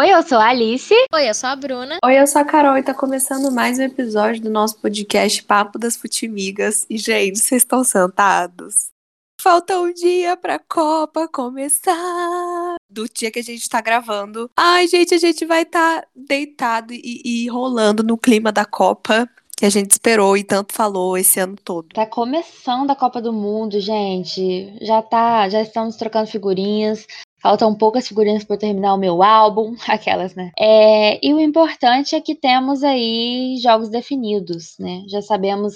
Oi, eu sou a Alice. Oi, eu sou a Bruna. Oi, eu sou a Carol e tá começando mais um episódio do nosso podcast Papo das Futimigas. E, gente, vocês estão sentados? Falta um dia pra Copa começar. Do dia que a gente tá gravando. Ai, gente, a gente vai estar tá deitado e, e rolando no clima da Copa que a gente esperou e tanto falou esse ano todo. Tá começando a Copa do Mundo, gente. Já tá, já estamos trocando figurinhas. Faltam poucas figurinhas para terminar o meu álbum, aquelas, né? É, e o importante é que temos aí jogos definidos, né? Já sabemos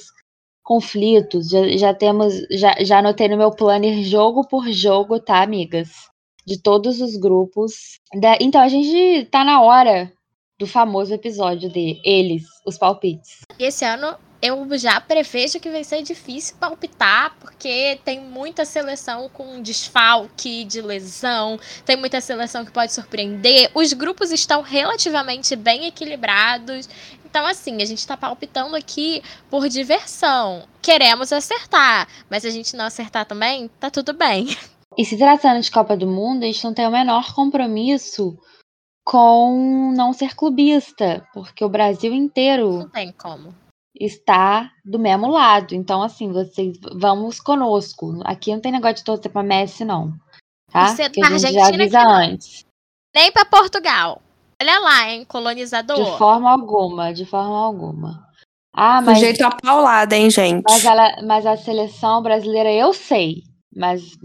conflitos, já, já temos, já, já anotei no meu planner jogo por jogo, tá, amigas? De todos os grupos. Da, então a gente tá na hora do famoso episódio de Eles, os palpites. Esse ano eu já prevejo que vai ser difícil palpitar, porque tem muita seleção com desfalque de lesão, tem muita seleção que pode surpreender. Os grupos estão relativamente bem equilibrados. Então, assim, a gente está palpitando aqui por diversão. Queremos acertar, mas se a gente não acertar também, tá tudo bem. E se tratando de Copa do Mundo, a gente não tem o menor compromisso com não ser clubista, porque o Brasil inteiro não tem como está do mesmo lado. Então, assim, vocês vamos conosco. Aqui não tem negócio de torcer para Messi, não. Tá? Você que a gente já avisa antes. Nem para Portugal. Olha lá, hein, colonizador. De forma alguma, de forma alguma. Ah, mas. jeito apaulado, hein, gente? Mas, ela, mas a seleção brasileira eu sei. Mas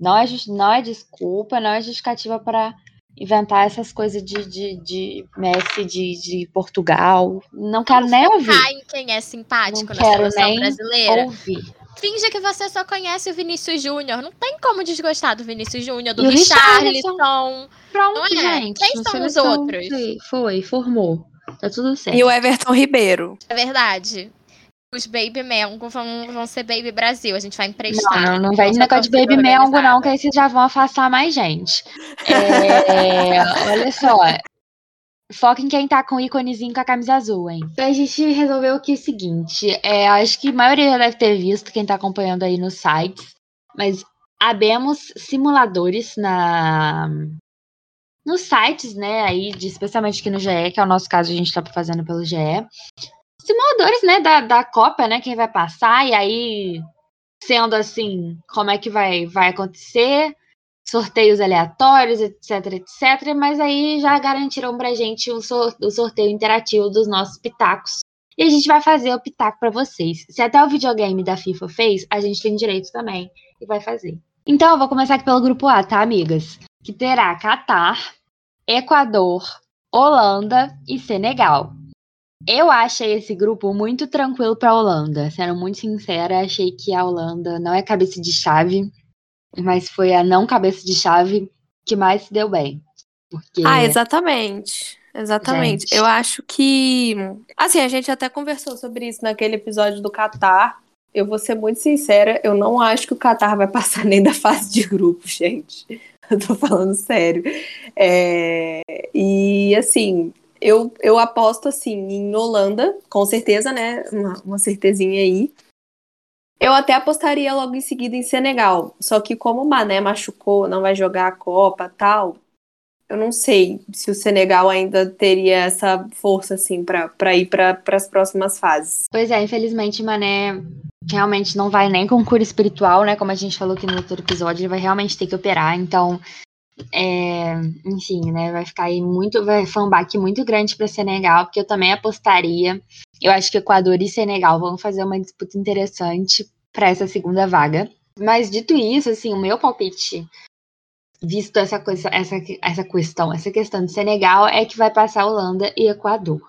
não é, não é desculpa, não é justificativa para inventar essas coisas de, de, de Messi de, de Portugal. Não quero nem ouvir. em quem é simpático não na seleção brasileira. Ouvir. Finge que você só conhece o Vinícius Júnior. Não tem como desgostar do Vinícius Júnior, do Richarlison. Pronto, é? gente. Quem são os outros? Foi, formou. Tá tudo certo. E o Everton Ribeiro. É verdade os Baby Mengo vão, vão ser Baby Brasil. A gente vai emprestar. Não, não, não vai negócio de Baby Mengo, não, que aí vocês já vão afastar mais gente. É, olha só. Foca em quem tá com o íconezinho com a camisa azul, hein? Então a gente resolveu aqui o seguinte: é, acho que a maioria já deve ter visto, quem tá acompanhando aí nos sites, mas abemos simuladores na nos sites, né, aí, de, especialmente aqui no GE, que é o nosso caso, a gente tá fazendo pelo GE simuladores, né, da, da Copa, né, quem vai passar, e aí, sendo assim, como é que vai, vai acontecer, sorteios aleatórios, etc, etc, mas aí já garantiram pra gente o, o sorteio interativo dos nossos pitacos. E a gente vai fazer o pitaco para vocês. Se até o videogame da FIFA fez, a gente tem direito também e vai fazer. Então, eu vou começar aqui pelo grupo A, tá, amigas? Que terá Catar, Equador, Holanda e Senegal. Eu achei esse grupo muito tranquilo para a Holanda. Sendo muito sincera, achei que a Holanda não é cabeça de chave, mas foi a não cabeça de chave que mais se deu bem. Porque... Ah, exatamente. Exatamente. Gente. Eu acho que. Assim, a gente até conversou sobre isso naquele episódio do Qatar. Eu vou ser muito sincera, eu não acho que o Qatar vai passar nem da fase de grupo, gente. Eu tô falando sério. É... E assim, eu, eu aposto assim em Holanda, com certeza, né? Uma, uma certezinha aí. Eu até apostaria logo em seguida em Senegal. Só que como o Mané machucou, não vai jogar a Copa tal, eu não sei se o Senegal ainda teria essa força assim para ir para as próximas fases. Pois é, infelizmente Mané realmente não vai nem com cura espiritual, né? Como a gente falou aqui no outro episódio, ele vai realmente ter que operar. Então, é, enfim, né, vai ficar aí muito, vai foi um baque muito grande para Senegal, porque eu também apostaria. Eu acho que Equador e Senegal vão fazer uma disputa interessante para essa segunda vaga. Mas dito isso, assim, o meu palpite, visto essa coisa, essa, essa questão, essa questão de Senegal, é que vai passar Holanda e Equador.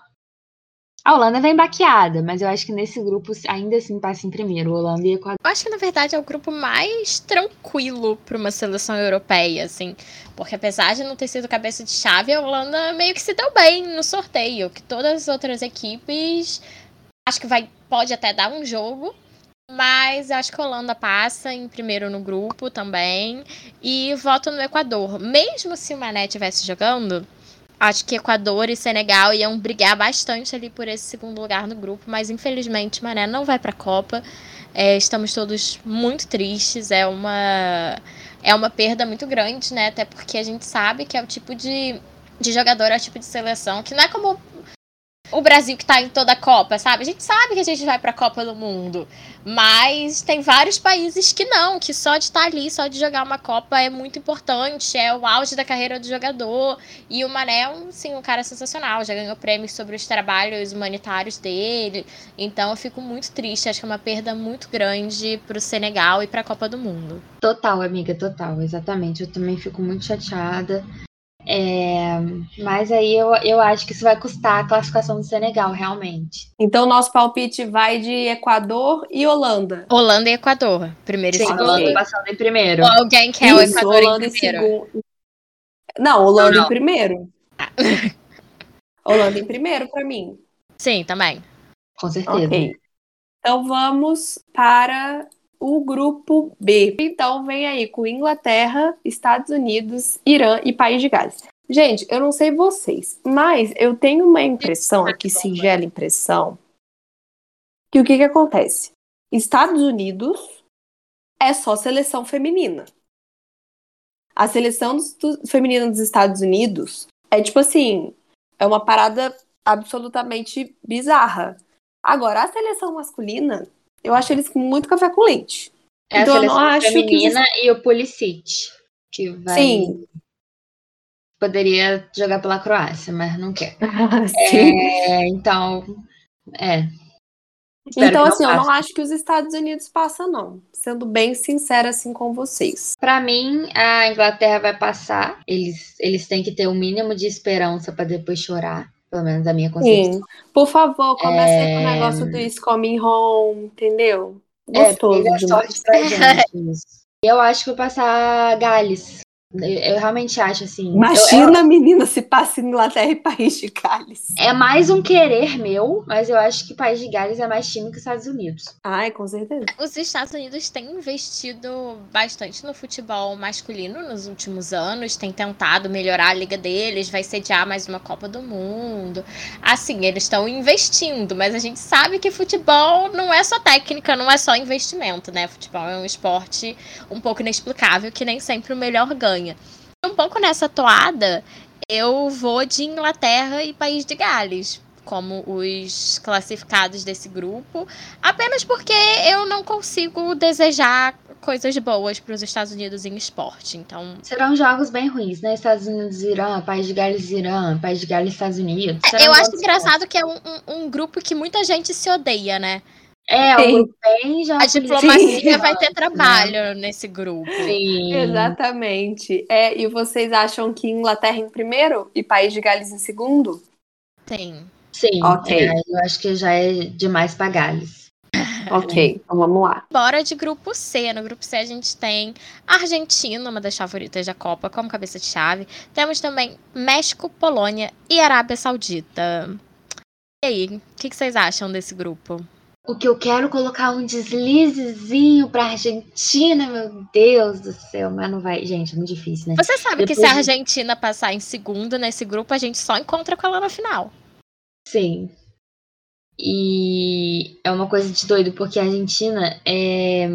A Holanda vem baqueada, mas eu acho que nesse grupo ainda assim passa em primeiro, Holanda e Equador. Eu acho que na verdade é o grupo mais tranquilo para uma seleção europeia, assim, porque apesar de não ter sido cabeça de chave, a Holanda meio que se deu bem no sorteio, que todas as outras equipes acho que vai pode até dar um jogo, mas acho que a Holanda passa em primeiro no grupo também e voto no Equador. Mesmo se o Mané estivesse jogando, Acho que Equador e Senegal iam brigar bastante ali por esse segundo lugar no grupo, mas infelizmente Mané não vai para a Copa. É, estamos todos muito tristes, é uma é uma perda muito grande, né? Até porque a gente sabe que é o tipo de de jogador é o tipo de seleção que não é como o Brasil que tá em toda a Copa, sabe? A gente sabe que a gente vai pra Copa do Mundo. Mas tem vários países que não, que só de estar tá ali, só de jogar uma Copa é muito importante, é o auge da carreira do jogador. E o Mané, sim, um cara sensacional, já ganhou prêmios sobre os trabalhos humanitários dele. Então eu fico muito triste, acho que é uma perda muito grande pro Senegal e pra Copa do Mundo. Total, amiga, total, exatamente. Eu também fico muito chateada. É, mas aí eu, eu acho que isso vai custar a classificação do Senegal, realmente. Então, nosso palpite vai de Equador e Holanda. Holanda e Equador, primeiro Sim, e segundo. Holanda passando em primeiro. Ou alguém quer o Equador Holanda em primeiro? segundo. Não, Holanda Não, não. em primeiro. Holanda em primeiro pra mim. Sim, também. Com certeza. Ok. Então vamos para o grupo B. Então vem aí com Inglaterra, Estados Unidos, Irã e País de Gales. Gente, eu não sei vocês, mas eu tenho uma impressão aqui, singela impressão, que o que que acontece? Estados Unidos é só seleção feminina. A seleção dos- do- feminina dos Estados Unidos é tipo assim, é uma parada absolutamente bizarra. Agora, a seleção masculina, eu acho eles com muito café com leite. É Então, a eu não seleção acho que feminina e o Pulisic, que vai... Sim. Poderia jogar pela Croácia, mas não quer. Sim. É, então, é. Espero Então, que assim, eu não passe. acho que os Estados Unidos passam, não. Sendo bem sincera assim com vocês. Pra mim, a Inglaterra vai passar. Eles, eles têm que ter um mínimo de esperança pra depois chorar. Pelo menos a minha concepção. Sim. Por favor, comece É. com o negócio do Is Coming Home, entendeu? É, Gostoso é demais. pra gente isso. Eu acho que vai passar Gales. Eu, eu realmente acho assim. eu- Imagina, menina, se passa Inglaterra e País de Gales. é mais um querer meu, mas eu acho que País de Gales é mais time que os Estados Unidos. Ai, com certeza. Os Estados Unidos têm investido bastante no futebol masculino nos últimos anos, tem tentado melhorar a liga deles, vai sediar mais uma Copa do Mundo. Assim, eles estão investindo, mas a gente sabe que futebol não é só técnica, não é só investimento, né? Futebol é um esporte um pouco inexplicável que nem sempre o melhor ganha. Um pouco nessa toada, eu vou de Inglaterra e País de Gales como os classificados desse grupo, apenas porque eu não consigo desejar coisas boas para os Estados Unidos em esporte. Então, Serão jogos bem ruins, né? Estados Unidos, Irã, País de Gales, Irã, País de Gales, Estados Unidos. Eu acho engraçado que é um, um- um grupo que muita gente se odeia, né? É, Sim. o grupo bem já. A diplomacia Sim. vai ter trabalho nesse grupo. Sim. Exatamente. É, e vocês acham que Inglaterra em primeiro e País de Gales em segundo? Sim. Sim. Ok. é, eu acho que já é demais pra Gales. Ok, então vamos lá. Bora de grupo C. No grupo C a gente tem Argentina, uma das favoritas da Copa, como cabeça de chave. Temos também México, Polônia e Arábia Saudita. E aí, o que, que vocês acham desse grupo? O que eu quero colocar um deslizezinho pra Argentina, meu Deus do céu, mas não vai. Gente, é muito difícil, né? Você sabe que se Depois a Argentina passar em segundo nesse grupo, a gente só encontra com ela na final. Sim. E é uma coisa de doido, porque a Argentina é,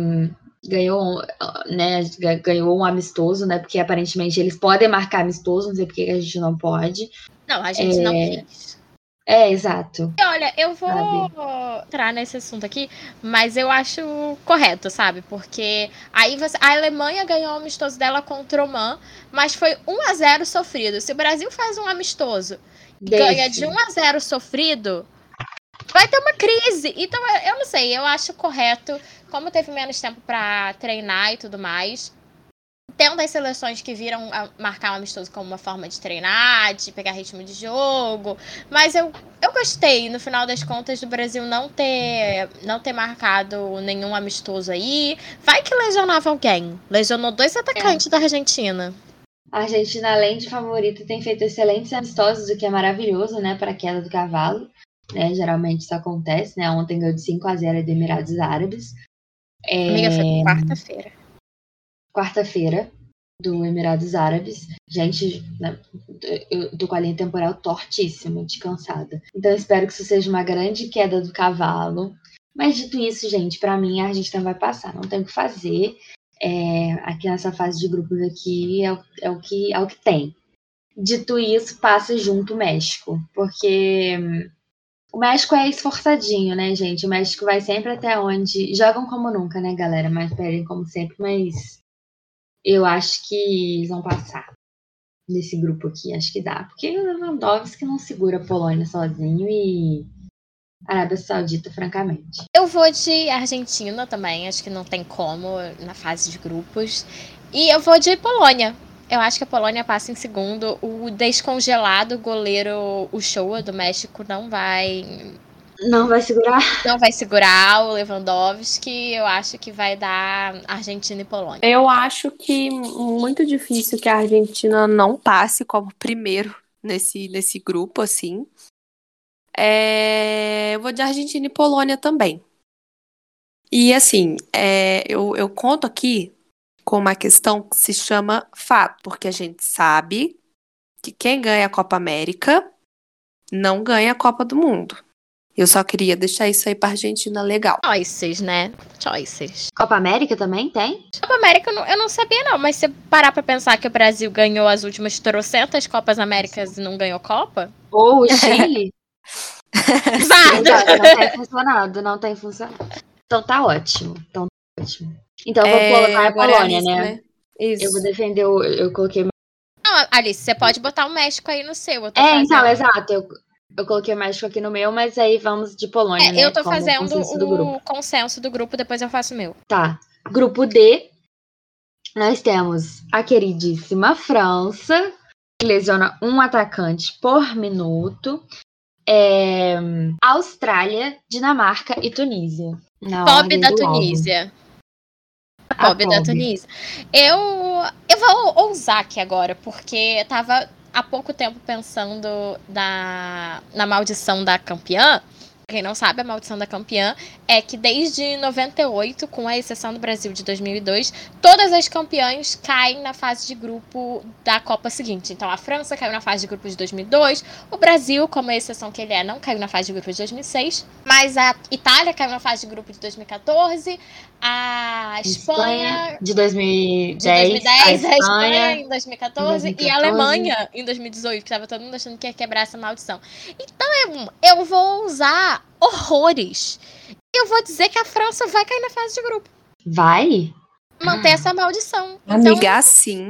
ganhou, né, ga- ganhou um amistoso, né? Porque aparentemente eles podem marcar amistoso, não sei porque que a gente não pode. Não, a gente não É. quis. É, exato. E olha, eu vou Sabe? entrar nesse assunto aqui, mas eu acho correto, sabe? Porque aí você, a Alemanha ganhou o amistoso dela contra o Oman, mas foi 1 a 0 sofrido. Se o Brasil faz um amistoso e ganha de 1 a 0 sofrido, vai ter uma crise. Então, eu- não sei, eu acho correto, como teve menos tempo pra treinar e tudo mais. Tendo as seleções que viram a marcar um amistoso como uma forma de treinar, de pegar ritmo de jogo. Mas eu, eu gostei, no final das contas, do Brasil não ter, não ter marcado nenhum amistoso aí. Vai que lesionava alguém. Lesionou dois atacantes da Argentina. A Argentina, além de favorita, tem feito excelentes amistosos, o que é maravilhoso, né, para a queda do cavalo. Né? Geralmente isso acontece, né? Ontem ganhou de 5 a 0 de Emirados Árabes. É, Amiga, foi quarta-feira. Quarta-feira do Emirados Árabes. Gente, né, eu tô com a linha temporal tortíssima, de cansada. Então espero que isso seja uma grande queda do cavalo. Mas dito isso, gente, pra mim a Argentina vai passar, não tem o que fazer. É, aqui nessa fase de grupos aqui é, o- é o que é o que tem. dito isso, passa junto o México, porque o México é esforçadinho, né, gente? O México vai sempre até onde. Jogam como nunca, né, galera? Mas perdem como sempre, mas eu acho que eles vão passar nesse grupo aqui, acho que dá. Porque o Lewandowski não segura a Polônia sozinho e Arábia Saudita, francamente. Eu vou de Argentina também, acho que não tem como na fase de grupos. E eu vou de Polônia. Eu acho que a Polônia passa em segundo. O descongelado goleiro, o Showa do México, não vai. Não vai segurar? Não vai segurar o Lewandowski. Eu acho que vai dar Argentina e Polônia. Eu acho que muito difícil que a Argentina não passe como primeiro nesse, nesse grupo, assim. É, eu vou de Argentina e Polônia também. E assim, é, eu, eu conto aqui com uma questão que se chama fato, porque a gente sabe que quem ganha a Copa América não ganha a Copa do Mundo. Eu só queria deixar isso aí pra Argentina legal. Choices, né? Choices. Copa América também tem? Copa América eu não, eu não sabia, não. Mas se parar pra pensar que o Brasil ganhou as últimas trocentas Copas Américas e não ganhou Copa? Ou o Chile? Exato, não tem funcionado, não tem funcionado. Então tá ótimo. Então tá ótimo. Então eu vou é, colocar a Polônia, né? né? Isso. Eu vou defender, eu, eu coloquei. Não, Alice, você pode botar o México aí no seu. é, fazendo... então, exato. Eu, eu coloquei o México aqui no meu, mas aí vamos de Polônia, é, né? Eu tô Como fazendo consenso o consenso do grupo, depois eu faço o meu. Tá. Grupo D, nós temos a queridíssima França, que lesiona um atacante por minuto é, Austrália, Dinamarca e Tunísia. Pobre da Tunísia. Pobre da Tunísia. Eu, eu vou ousar aqui agora, porque tava há pouco tempo pensando na, na maldição da campeã. Quem não sabe, a maldição da campeã é que desde 98, com a exceção do Brasil de 2002, todas as campeãs caem na fase de grupo da Copa seguinte. Então a França caiu na fase de grupo de 2002, o Brasil, como a exceção que ele é, não caiu na fase de grupo de 2006, mas a Itália caiu na fase de grupo de 2014, a Espanha, Espanha de 2010, de 2010 a, Espanha, a Espanha em 2014, 2014, e a Alemanha em 2018, que estava todo mundo achando que ia quebrar essa maldição. Então eu, eu vou usar horrores. Eu vou dizer que a França vai cair na fase de grupo. Vai? Manter essa maldição. Amiga, então, assim.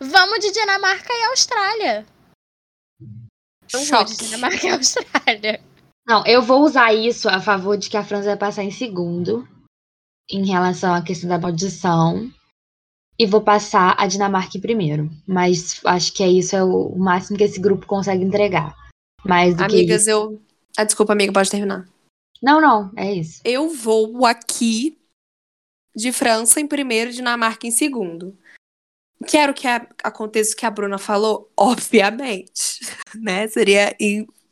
Vamos de Dinamarca e Austrália. Eu vou de Dinamarca e Austrália. Não, eu vou usar isso a favor de que a França vai passar em segundo em relação à questão da maldição. E vou passar a Dinamarca em primeiro. Mas acho que é isso, é o máximo que esse grupo consegue entregar. Mais do Amigas, que eu. Ah, desculpa, amiga, pode terminar. Não, não, é isso. Eu vou aqui de França em primeiro, Dinamarca em segundo. Quero que a, aconteça o que a Bruna falou, obviamente, né? Seria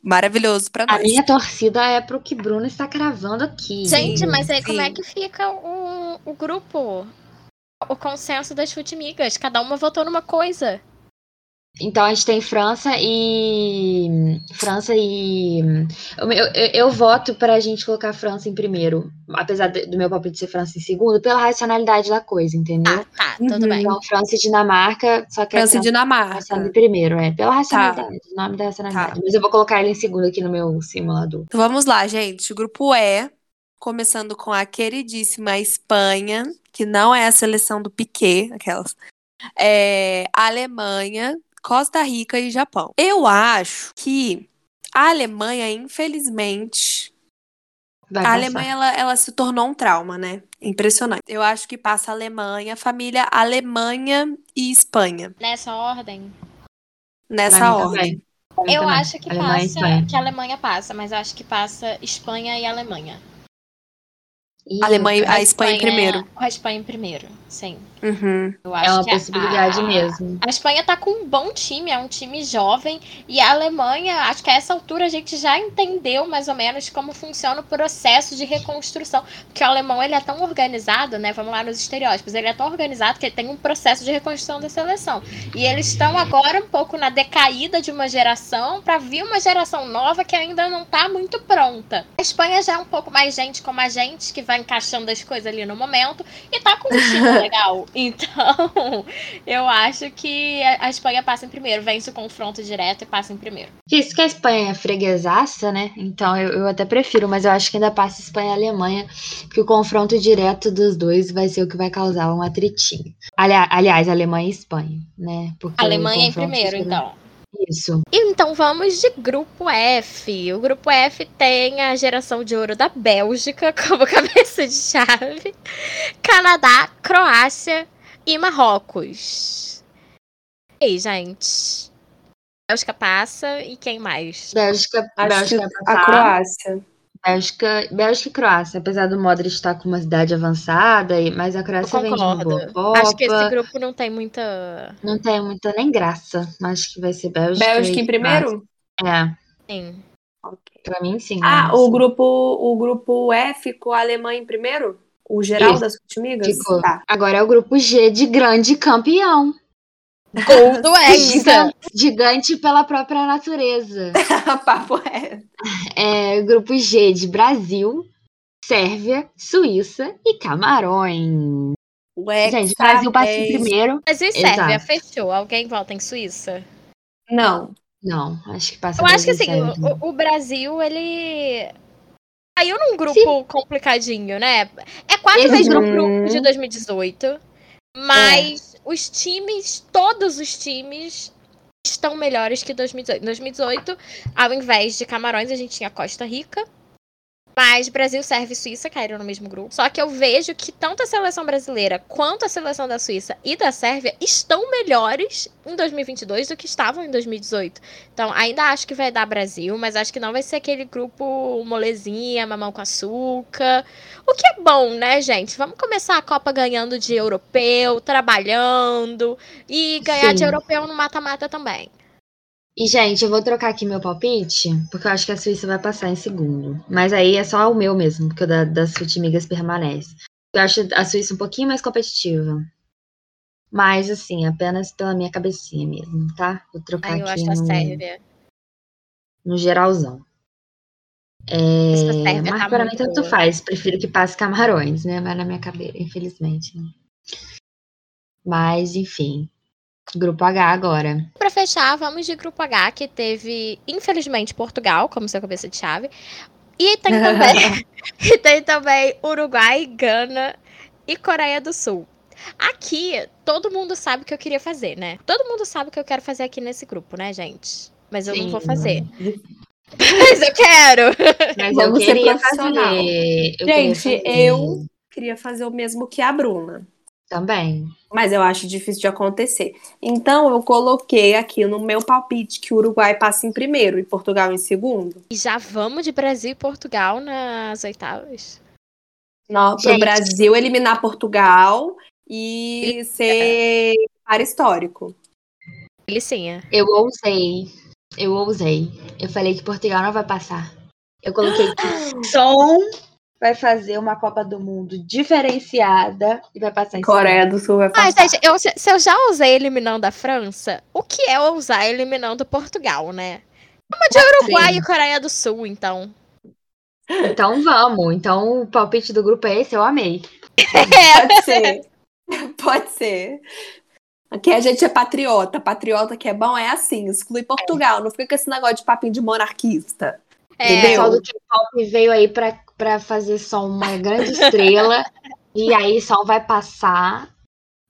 maravilhoso para nós. A minha torcida é pro que Bruno está cravando aqui. Gente, mas aí sim. como é que fica o, o grupo? O consenso das futimigas? Cada uma votou numa coisa. Então a gente tem França e. França e. Eu, eu, eu voto para a gente colocar a França em primeiro. Apesar do meu palpite ser França em segundo, pela racionalidade da coisa, entendeu? Ah, tá, tudo uhum. bem. Então França e Dinamarca, só que França e Dinamarca. em primeiro, é. Pela racionalidade, tá. o nome da racionalidade. Tá. Mas eu vou colocar ele em segundo aqui no meu simulador. Então vamos lá, gente. O grupo E, começando com a queridíssima Espanha, que não é a seleção do Piquet, aquelas. É, a Alemanha, Costa Rica e Japão. Eu acho que a Alemanha, infelizmente. Vai a passar. Alemanha ela, ela se tornou um trauma, né? Impressionante. Eu acho que passa a Alemanha, família Alemanha e Espanha. Nessa ordem? Nessa ordem. Eu acho que passa que a Alemanha passa, mas eu acho que passa Espanha e Alemanha. A Alemanha, a, a Espanha, Espanha, em primeiro. A Espanha em primeiro, sim. Uhum. é uma possibilidade a, mesmo. A Espanha tá com um bom time, é um time jovem. E a Alemanha, acho que a essa altura a gente já entendeu mais ou menos como funciona o processo de reconstrução. Porque o alemão ele é tão organizado, né? Vamos lá nos estereótipos. Ele é tão organizado que ele tem um processo de reconstrução da seleção. E eles estão agora um pouco na decaída de uma geração para vir uma geração nova que ainda não tá muito pronta. A Espanha já é um pouco mais gente como a gente, que vai vai encaixando as coisas ali no momento. E tá com um time legal. Então, eu acho que a Espanha passa em primeiro. Vence o confronto direto e passa em primeiro. Isso que a Espanha é freguesaça, né? Então eu, eu até prefiro, mas eu acho que ainda passa Espanha e Alemanha, que o confronto direto dos dois vai ser o que vai causar um atritinho. Ali, aliás, Alemanha e Espanha, né? Porque Alemanha em primeiro, então. Isso. Então vamos de grupo F. O grupo F tem a geração de ouro da Bélgica como cabeça de chave, Canadá, Croácia e Marrocos. E aí, gente? Bélgica passa e quem mais? Bélgica, Bélgica vai a passar. Croácia. Bélgica, Bélgica e Croácia, apesar do Modric estar com uma idade avançada, mas a Croácia vem de uma boa. Copa. Acho que esse grupo não tem muita. Não tem muita nem graça. Acho que vai ser Bélgica. Bélgica em primeiro? Croácia. É, Sim. Pra mim sim. Ah, né? o grupo, o grupo F com a Alemanha em primeiro? O geral Isso. das Futimigas? Ficou. Tá. Agora é o grupo G de grande campeão. Gol do Hexa. Gigante, pela própria natureza. Papo é. É grupo G de Brasil, Sérvia, Suíça e Camarões. O Gente, Brasil passa em Hexa primeiro. Mas e Sérvia? Exato. Fechou. Alguém volta em Suíça? Não. Não, acho que passa Eu acho que Brasil assim, o, o Brasil, ele. Caiu num grupo complicadinho, né? É quase o mesmo grupo- grupo de 2018. Mas os times, todos os times, estão melhores que 2018. Em 2018, ao invés de Camarões, a gente tinha Costa Rica. Mas Brasil, Sérvia e Suíça caíram no mesmo grupo. Só que eu vejo que tanto a seleção brasileira quanto a seleção da Suíça e da Sérvia estão melhores em 2022 do que estavam em 2018. Então, ainda acho que vai dar Brasil, mas acho que não vai ser aquele grupo molezinha, mamão com açúcar. O que é bom, né, gente? Vamos começar a Copa ganhando de europeu, trabalhando e ganhar de Sim. europeu no mata-mata também. E, gente, eu vou trocar aqui meu palpite, porque eu acho que a Suíça vai passar em segundo. Mas aí é só o meu mesmo, porque o da, das Futimigas permanece. Eu acho a Suíça um pouquinho mais competitiva. Mas, assim, apenas pela minha cabecinha mesmo, tá? Vou trocar Aí eu aqui acho a no, Sérvia. no geralzão. É, Sérvia mas tá para mim tanto boa. faz. Prefiro que passe Camarões, né? Mas na minha cabeça, infelizmente. Né? Mas, enfim. Grupo H agora. Pra fechar, vamos de grupo H, que teve, infelizmente, Portugal como seu cabeça de chave. E tem também, e tem também Uruguai, Gana e Coreia do Sul. Aqui, todo mundo sabe o que eu queria fazer, né? Todo mundo sabe o que eu quero fazer aqui nesse grupo, né, gente? Mas eu não vou Sim. fazer. Mas eu quero! Mas Vamos eu ser queria fazer. eu queria Gente, fazer eu queria fazer o mesmo que a Bruna. Também. Mas eu acho difícil de acontecer. Então eu coloquei aqui no meu palpite que o Uruguai passa em primeiro e Portugal em segundo. E já vamos de Brasil e Portugal nas oitavas. Para Gente. o Brasil eliminar Portugal e ser para histórico. Delicinha. Eu ousei. Eu ousei. Eu falei que Portugal não vai passar. Eu coloquei que Som vai fazer uma Copa do Mundo diferenciada e vai passar em Coreia do Sul vai Mas, passar. gente, eu, se eu já usei eliminando a França, o que é usar eliminando Portugal, né? Vamos de Uruguai Sim. e Coreia do Sul, então. Então vamos. Então o palpite do grupo é esse, eu amei. Pode ser. Pode ser. Aqui a gente é patriota. Patriota que é bom é assim, exclui Portugal. Não fica com esse negócio de papinho de monarquista. É, O pessoal do K-pop veio aí pra, pra fazer só uma grande estrela. e aí só vai passar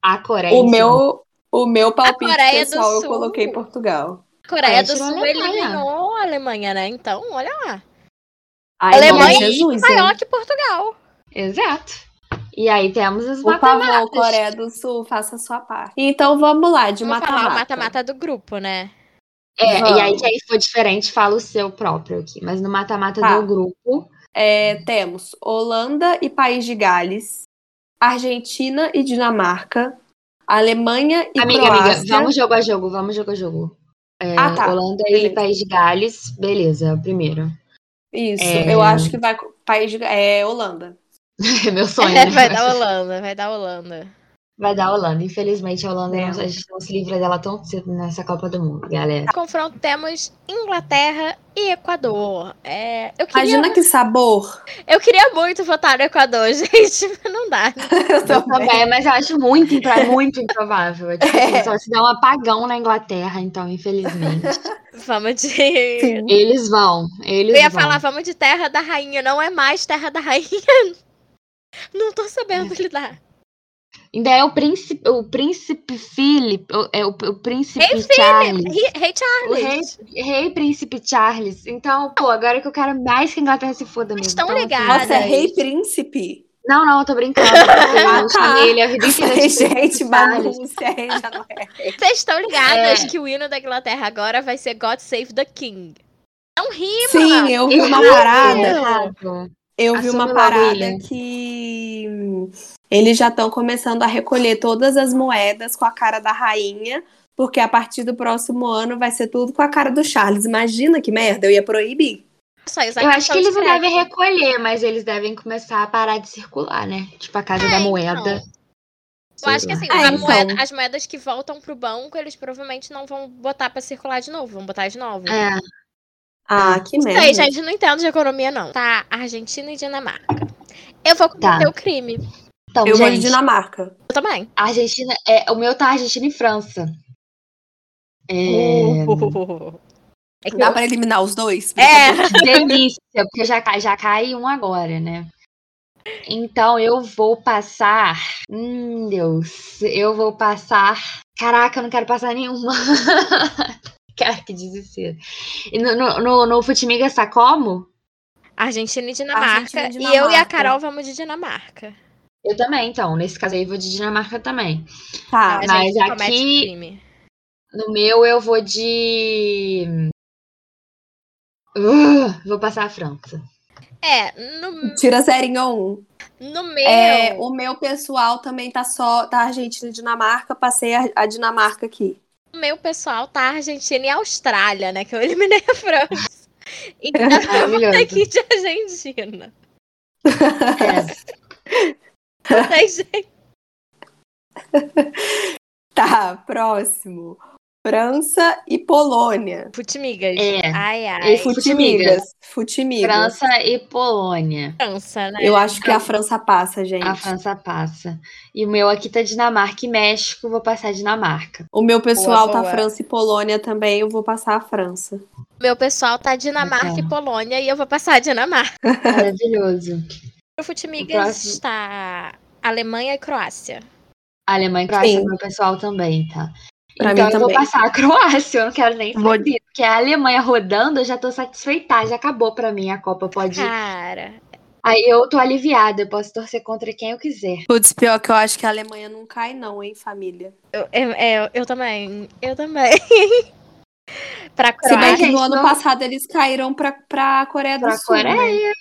a Coreia. O meu, o meu palpite pessoal eu coloquei Portugal. a Coreia Aí do Sul eliminou a Alemanha, né? Então, olha lá. Ai, Alemanha de Jesus, Maior hein? que Portugal. Exato. E aí temos os Por favor, mata-matas. Coreia do Sul, faça a sua parte. Então vamos lá, de Vamos falar o mata-mata. mata-mata do grupo, né? É, Vamos. e aí que aí for diferente, fala o seu próprio aqui. Mas no mata-mata Tá. do grupo, É, temos Holanda e País de Gales, Argentina e Dinamarca, Alemanha e amiga, Croácia. amiga, vamos jogo a jogo, vamos jogo a jogo. É, Ah, tá. Holanda e Beleza. País de Gales, beleza, é o primeiro. Isso, É. eu acho que vai País de é Holanda. É meu sonho, né? vai dar Holanda, vai dar Holanda. Vai dar a Holanda. Infelizmente, a Holanda É. não, a gente não se livra dela tão cedo nessa Copa do Mundo, galera. No confronto temos Inglaterra e Equador. É, eu, queria, Imagina que sabor. eu queria muito votar no Equador, gente, mas não dá. Eu também, mas eu acho muito, muito improvável. É tipo assim, É. só se der um apagão na Inglaterra, então, infelizmente. Vamos de. Sim. Eles vão. Eles Eu ia vão. falar, vamos de Terra da Rainha. Não é mais Terra da Rainha. Não tô sabendo lidar. Ainda é o príncipe, o príncipe Philip, é o, o príncipe Rei Charles. Rei, Rei O rei, Charles. rei príncipe Charles. Então, pô, agora que eu quero mais que a Inglaterra se foda mesmo. Estão Então, assim, ligadas. Nossa, é rei príncipe. Não, não, eu tô brincando. Eu tá. chamei ele a vida inteira de Gente, bagunça já não é. Vocês estão ligadas É. que o hino da Inglaterra agora vai ser God Save the King. Não rima! Sim, eu vi uma parada. Eu vi uma parada que eles já estão começando a recolher todas as moedas com a cara da rainha, porque a partir do próximo ano vai ser tudo com a cara do Charles. Imagina que merda, eu ia proibir. Eu acho que eles não devem recolher, mas eles devem começar a parar de circular, né? Tipo a casa É, da então. moeda. Eu acho que assim, É, então. moeda- as moedas que voltam pro banco, eles provavelmente não vão botar pra circular de novo, vão botar de novo. É, Ah, que merda. sei, gente, não entendo de economia, não. Tá, Argentina e Dinamarca. Eu vou cometer Tá. o crime. Então, Eu vou de gente, Dinamarca. Eu também. Argentina, é, o meu tá Argentina e França. É, Uh. É que Dá eu- pra eliminar os dois? É. delícia, porque já, cai- já cai um agora, né? Então eu vou passar. Hum, Deus. Eu vou passar. Caraca, eu não quero passar nenhuma. Cara, que desespero. E no, no, no, no Futimiga está como? Argentina e Dinamarca. Argentina e E eu e a Dinamarca. Carol vamos de Dinamarca. Eu também, então. Nesse caso aí, eu vou de Dinamarca também. Tá. a mas aqui- crime. No meu, eu vou de. Uh, vou passar a França. É, no, Tira ou um. no meu. É, o meu pessoal também tá só. Tá Argentina e Dinamarca. Passei a, a Dinamarca aqui. O meu pessoal tá Argentina e Austrália, né? Que eu eliminei a França. Então, Maravilhoso. aqui de Argentina. É. Tá, próximo. França e Polônia. Futimigas. É. Ai, ai. E Futimigas. Futimigas. França e Polônia. França, né? Eu acho que a França passa, gente. A França passa. E o meu aqui tá Dinamarca e México, vou passar Dinamarca. O meu pessoal Boa, tá boa. França e Polônia também. Eu vou passar a França. Meu pessoal tá Dinamarca Legal. e Polônia e eu vou passar a Dinamarca. Maravilhoso. O Futimigas O próximo. está Alemanha e Croácia. Alemanha e Croácia, Sim. meu pessoal também, tá? Pra então mim eu vou também. passar a Croácia, eu não quero nem Vou- saber. Porque a Alemanha rodando, eu já tô satisfeita, já acabou pra mim a Copa, pode ir. Cara, Aí eu tô aliviada, eu posso torcer contra quem eu quiser. Putz, pior que eu acho que a Alemanha não cai, não, hein, família. eu, eu, eu, eu também. Eu também. pra Se bem Croácia. que no ano não- passado eles caíram pra, pra Coreia do Pra Sul. né?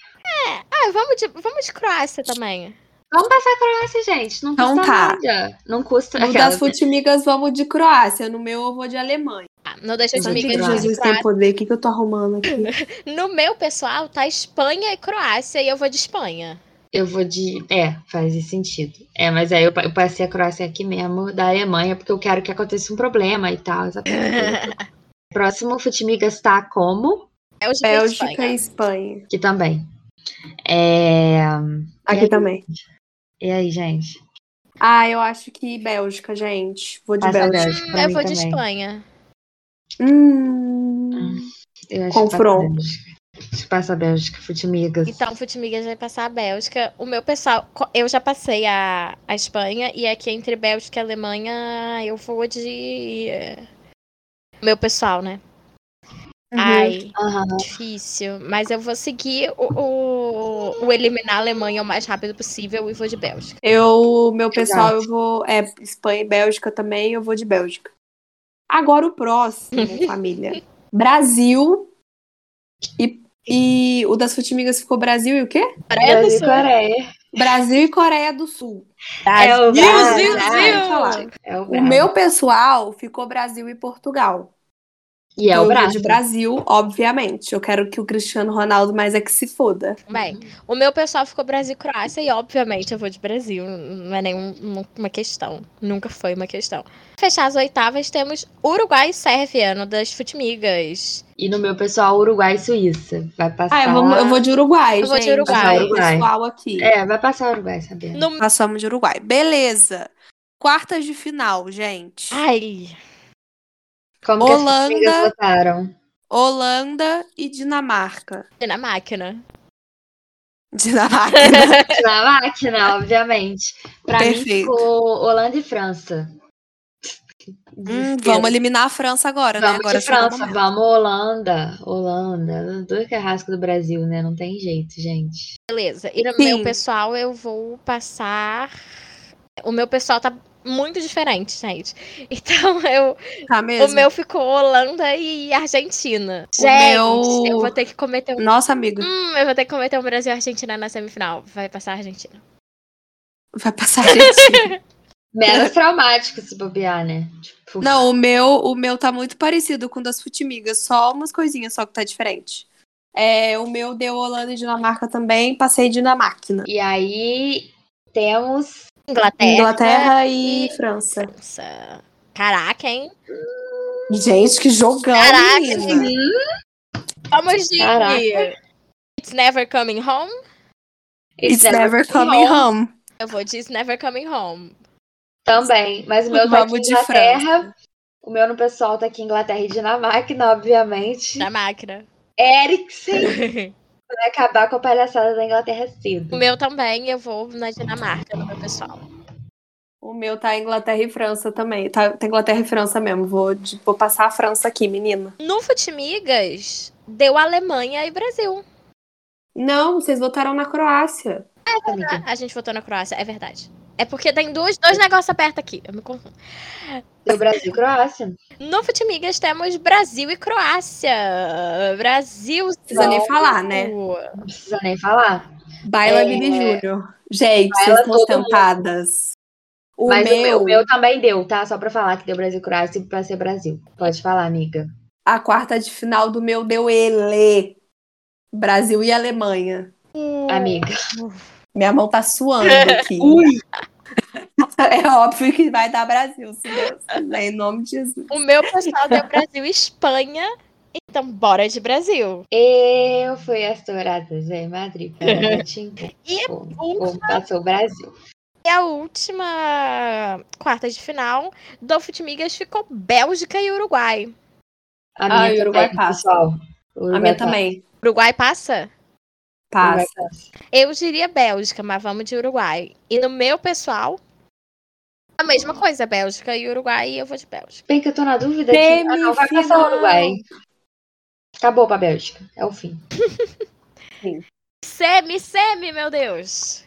Ah, vamos de, vamos de Croácia também. Vamos passar a Croácia, gente. Não Então custa tá. nada. Não custa. No aquelas- das Futimigas, vamos de Croácia. No meu, eu vou de Alemanha. Ah, não deixa de me de Croácia. Jesus tem poder. O que, que eu tô arrumando aqui? No meu pessoal tá Espanha e Croácia e eu vou de Espanha. Eu vou de. É, faz sentido. É, mas aí eu, eu passei a Croácia aqui mesmo, da Alemanha, porque eu quero que aconteça um problema e tal. Próximo Futimigas tá como? Bélgica, e Bélgica Espanha. e Espanha. Aqui também. É. Aqui aí? também. E aí, gente? Ah, eu acho que Bélgica, gente. Vou de Passa Bélgica. Hum, eu vou de também. Espanha. Hum. Eu acho Confronto. Que passa a Bélgica. Futimigas. Então, Futimigas vai passar a Bélgica. O meu pessoal, eu já passei a, a Espanha e aqui entre Bélgica e Alemanha eu vou de. eh, Meu pessoal, né? Uhum. Ai, Aham. difícil. Mas eu vou seguir o, o, o eliminar a Alemanha o mais rápido possível e vou de Bélgica. Eu, meu pessoal, Exato. eu vou. É, Espanha e Bélgica também, eu vou de Bélgica. Agora o próximo, família. Brasil e, e o das Futimigas ficou Brasil e o quê? Coreia do Brasil e Sul. Coreia. Brasil e Coreia do Sul. É o Brasil, Brasil. É o, O meu pessoal ficou Brasil e Portugal. E é o braço. de Brasil, obviamente. Eu quero que o Cristiano Ronaldo mais é que se foda. Bem, o meu pessoal ficou Brasil e Croácia e obviamente eu vou de Brasil. Não é nenhuma questão. Nunca foi uma questão. Fechar as oitavas, temos Uruguai e Sérvia no das Futimigas. E no meu pessoal, Uruguai e Suíça. Vai passar. Ah, eu vou, eu vou de Uruguai, Eu vou de gente. Uruguai. Uruguai. pessoal aqui. É, vai passar Uruguai, sabendo. No... Passamos de Uruguai. Beleza. Quartas de final, gente. Ai, Como que Holanda. as amigas votaram? Holanda e Dinamarca. na máquina. Dinamarca. Na máquina, obviamente. Pra mim Perfeito. ficou Holanda e França. Hum, vamos eliminar a França agora, né? Vamos Agora de o França, vamos Holanda. Holanda. Do carrasco do Brasil, né? Não tem jeito, gente. Beleza. E no Sim. meu pessoal eu vou passar. O meu pessoal tá muito diferente, gente. Então eu. Tá mesmo? O meu ficou Holanda e Argentina. O Gente, meu- eu vou ter que cometer um. Nossa, amiga. Hum, eu vou ter que cometer um Brasil e Argentina na semifinal. Vai passar a Argentina. Vai passar a Argentina. Menos traumático se bobear, né? Tipo, Não, o meu, o meu tá muito parecido com o das Futimigas. Só umas coisinhas só que tá diferente. É, o meu deu Holanda e Dinamarca também. Passei Dinamarca. E aí temos. Inglaterra. Inglaterra e e- França. França. Caraca, hein? Gente, que jogão, Caraca, menina. Vamos de. Caraca. It's Never Coming Home. It's never coming home. Eu vou de It's Never Coming Home. Também. Mas o meu tá aqui de Inglaterra. O meu no pessoal tá aqui Inglaterra e Dinamarca, obviamente. Na máquina. Eriksen vai acabar com a palhaçada da Inglaterra cedo. o meu também, eu vou na Dinamarca, no meu pessoal. O meu tá Inglaterra e França também. Tá, tá Inglaterra e França mesmo. Vou, de- vou passar a França aqui, menina. No Futimigas, deu Alemanha e Brasil. Não, vocês votaram na Croácia. amiga. A gente votou na Croácia, é verdade. É porque tem dois, dois negócios abertos aqui. Eu me confundo. Deu Brasil e Croácia. No Futimigas temos Brasil e Croácia. Brasil. Precisa nem falar, né? Não precisa nem falar. Baila É. Vini Júnior. Gente, Baila vocês estão tentadas. O Mas o meu, meu, o meu também deu, tá? Só pra falar que deu Brasil e Croácia pra ser Brasil. Pode falar, amiga. a quarta de final do meu deu ele. Brasil e Alemanha. Amiga. Minha mão tá suando aqui. é óbvio que vai dar Brasil, se Deus quiser, em nome de Jesus. O meu pessoal deu Brasil e Espanha. Então, bora de Brasil. Eu fui as douradas em Madrid para. E a Como passou o Brasil. E a última quarta de final do Futimigas ficou Bélgica e Uruguai. A minha Ah, e o Uruguai passa. pessoal. O A Uruguai minha passa. também. Uruguai passa? Passa. Eu diria Bélgica, mas vamos de Uruguai. E no meu pessoal, a mesma coisa, Bélgica e Uruguai, e eu vou de Bélgica. Bem que eu tô na dúvida aqui. Ah, não, vai passar o. Uruguai. Acabou pra Bélgica. É o fim. Semi, semi, meu Deus.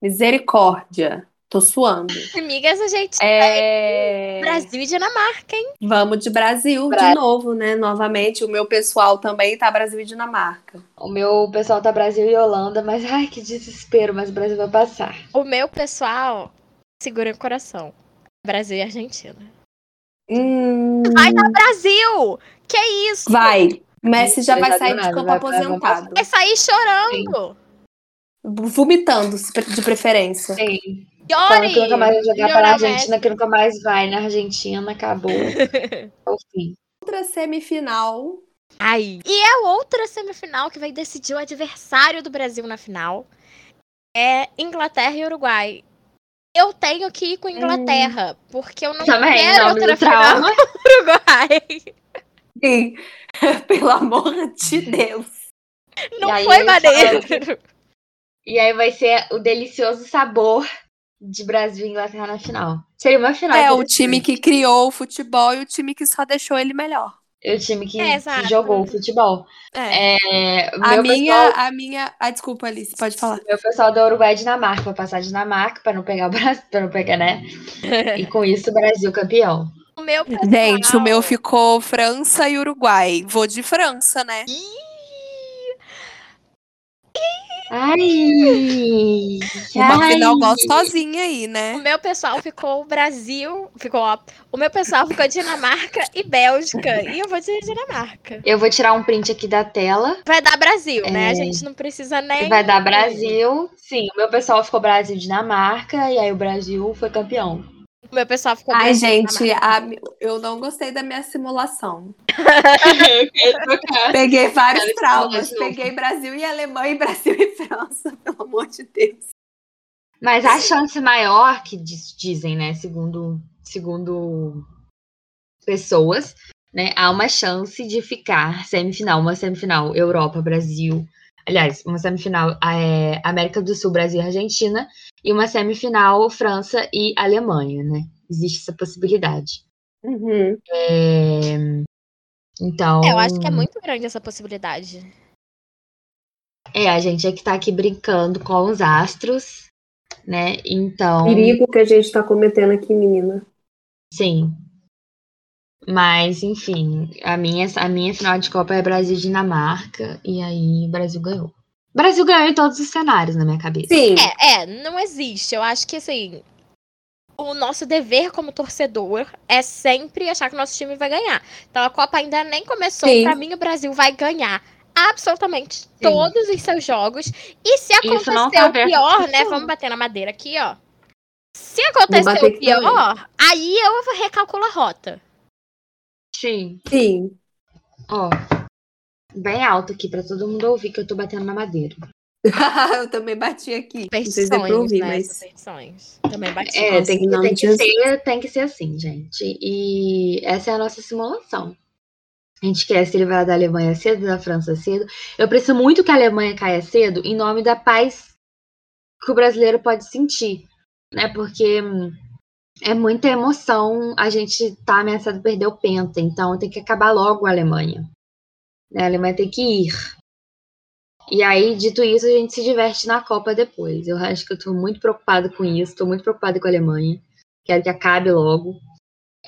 Misericórdia. Tô suando. Amigas, a gente É... Brasil e Dinamarca, hein? Vamos de Brasil de Brasil. novo, né? Novamente, o meu pessoal também tá Brasil e Dinamarca. O meu pessoal tá Brasil e Holanda, mas ai, que desespero, mas o Brasil vai passar. O meu pessoal, segura o coração. Brasil e Argentina. Hum, Vai dar Brasil! Que isso? vai. Messi já Vai sair de campo vai- vai- vai aposentado. Vai sair chorando. Vomitando, de preferência. Sim. Falando que nunca mais vai jogar para a Argentina, que nunca mais vai na Argentina, acabou. É o fim. Outra semifinal. Ai. E a outra semifinal que vai decidir o adversário do Brasil na final é Inglaterra e Uruguai. Eu tenho que ir com Inglaterra, porque eu não Também, quero nome outra final trauma. Uruguai. Sim. Pelo amor de Deus. Não aí foi maneiro. E aí vai ser o delicioso sabor de Brasil e Inglaterra na final. Seria uma final. É, o time que criou o futebol e o time que só deixou ele melhor. É o time que, É, que jogou o futebol. É. É, a minha, pessoal- a minha. Ah, desculpa, Alice, pode falar. Meu pessoal da Uruguai e Dinamarca, vou passar a Dinamarca para não pegar o Brasil, para não pegar, né? E com isso o Brasil campeão. O meu pessoal... Gente, o meu ficou França e Uruguai. Vou de França, né? Ih, Ai! Uma ai. final gostosinha aí, né? O meu pessoal ficou Brasil, ficou ó, o meu pessoal ficou Dinamarca e Bélgica, e eu vou dizer Dinamarca. Eu vou tirar um print aqui da tela. Vai dar Brasil, né? É. A gente não precisa nem Vai dar Brasil. Sim, o meu pessoal ficou Brasil e Dinamarca. E aí o Brasil foi campeão. O meu pessoal ficou Ai, gente, a- eu não gostei da minha simulação. Peguei vários Quero traumas. Peguei Brasil e Alemanha e Brasil e França, pelo amor de Deus. Mas a chance maior, que diz- dizem, né, segundo, segundo pessoas, né, há uma chance de ficar semifinal, uma semifinal Europa, Brasil, aliás, uma semifinal é, América do Sul, Brasil e Argentina, e uma semifinal França e Alemanha, né? Existe essa possibilidade. Uhum. É, então, É, eu acho que é muito grande essa possibilidade. é, a gente é que tá aqui brincando com os astros, né? Então, Perigo que a gente tá cometendo aqui, menina. Sim. Mas, enfim, a minha, a minha final de Copa é Brasil e Dinamarca, e aí o Brasil ganhou. O Brasil ganhou em todos os cenários na minha cabeça. Sim. É, é, não existe. Eu acho que assim, o nosso dever como torcedor é sempre achar que o nosso time vai ganhar. Então a Copa ainda nem começou. Sim. Pra mim, o Brasil vai ganhar absolutamente todos os seus jogos. E se não acontecer tá o pior, né? Vamos bater na madeira aqui, ó. Se acontecer o pior, aí eu recalculo a rota. Sim. Sim. Ó, bem alto aqui pra todo mundo ouvir que eu tô batendo na madeira. eu também bati aqui. Não sei se Superstições, ouvir, né? mas. Superstições. Também bati. É, tem que, tem, que ser, tem que ser assim, gente. E essa é a nossa simulação. A gente quer se livrar da Alemanha cedo, da França cedo. Eu preciso muito que a Alemanha caia cedo em nome da paz que o brasileiro pode sentir, né? Porque hum, é muita emoção. A gente tá ameaçado de perder o penta, então tem que acabar logo a Alemanha. A Alemanha tem que ir. E aí, dito isso, a gente se diverte na Copa depois. Eu acho que eu tô muito preocupada com isso, tô muito preocupada com a Alemanha. Quero que acabe logo.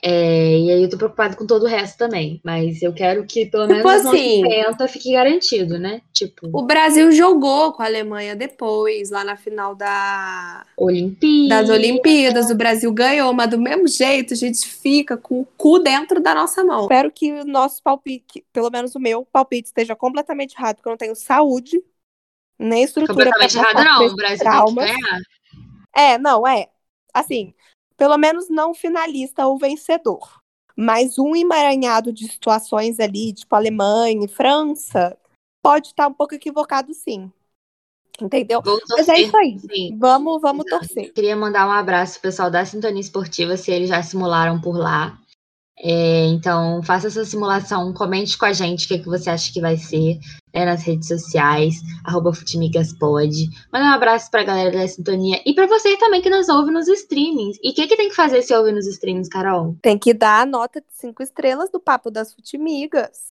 É, e aí eu tô preocupada com todo o resto também. Mas eu quero que pelo Tipo menos o nosso assim- penta fique garantido, né? Tipo, O Brasil jogou com a Alemanha depois, lá na final da... Olimpíada. das Olimpíadas. O Brasil ganhou, mas do mesmo jeito a gente fica com o cu dentro da nossa mão. Espero que o nosso palpite, pelo menos o meu palpite, esteja completamente errado, porque eu não tenho saúde, nem estrutura Completamente errado, não. O Brasil tem que ganhar. É, não, é. Assim, pelo menos não finalista ou vencedor. Mas um emaranhado de situações ali, tipo Alemanha e França, pode estar um pouco equivocado, sim. Entendeu? Mas é isso aí. sim. Vamos, vamos torcer. Queria mandar um abraço pro pessoal da Sintonia Esportiva, se eles já simularam por lá. É, então, faça essa simulação, comente com a gente o que, que você acha que vai ser né, nas redes sociais, arroba Futimigaspod. Manda um abraço pra galera da Sintonia e pra você também que nos ouve nos streamings. E o que, que tem que fazer se ouvir nos streamings, Carol? Tem que dar a nota de cinco estrelas do Papo das Futimigas.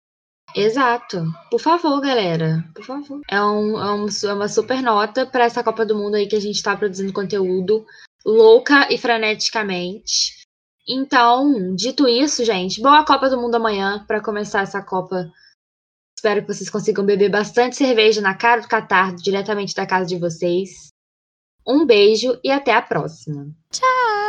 Exato. Por favor, galera. Por favor. É, um, é, um- é uma super nota pra essa Copa do Mundo aí que a gente tá produzindo conteúdo louca e freneticamente. Então, dito isso, gente, boa Copa do Mundo amanhã pra começar essa Copa. Espero que vocês consigam beber bastante cerveja na cara do Catar, diretamente da casa de vocês. Um beijo e até a próxima. Tchau!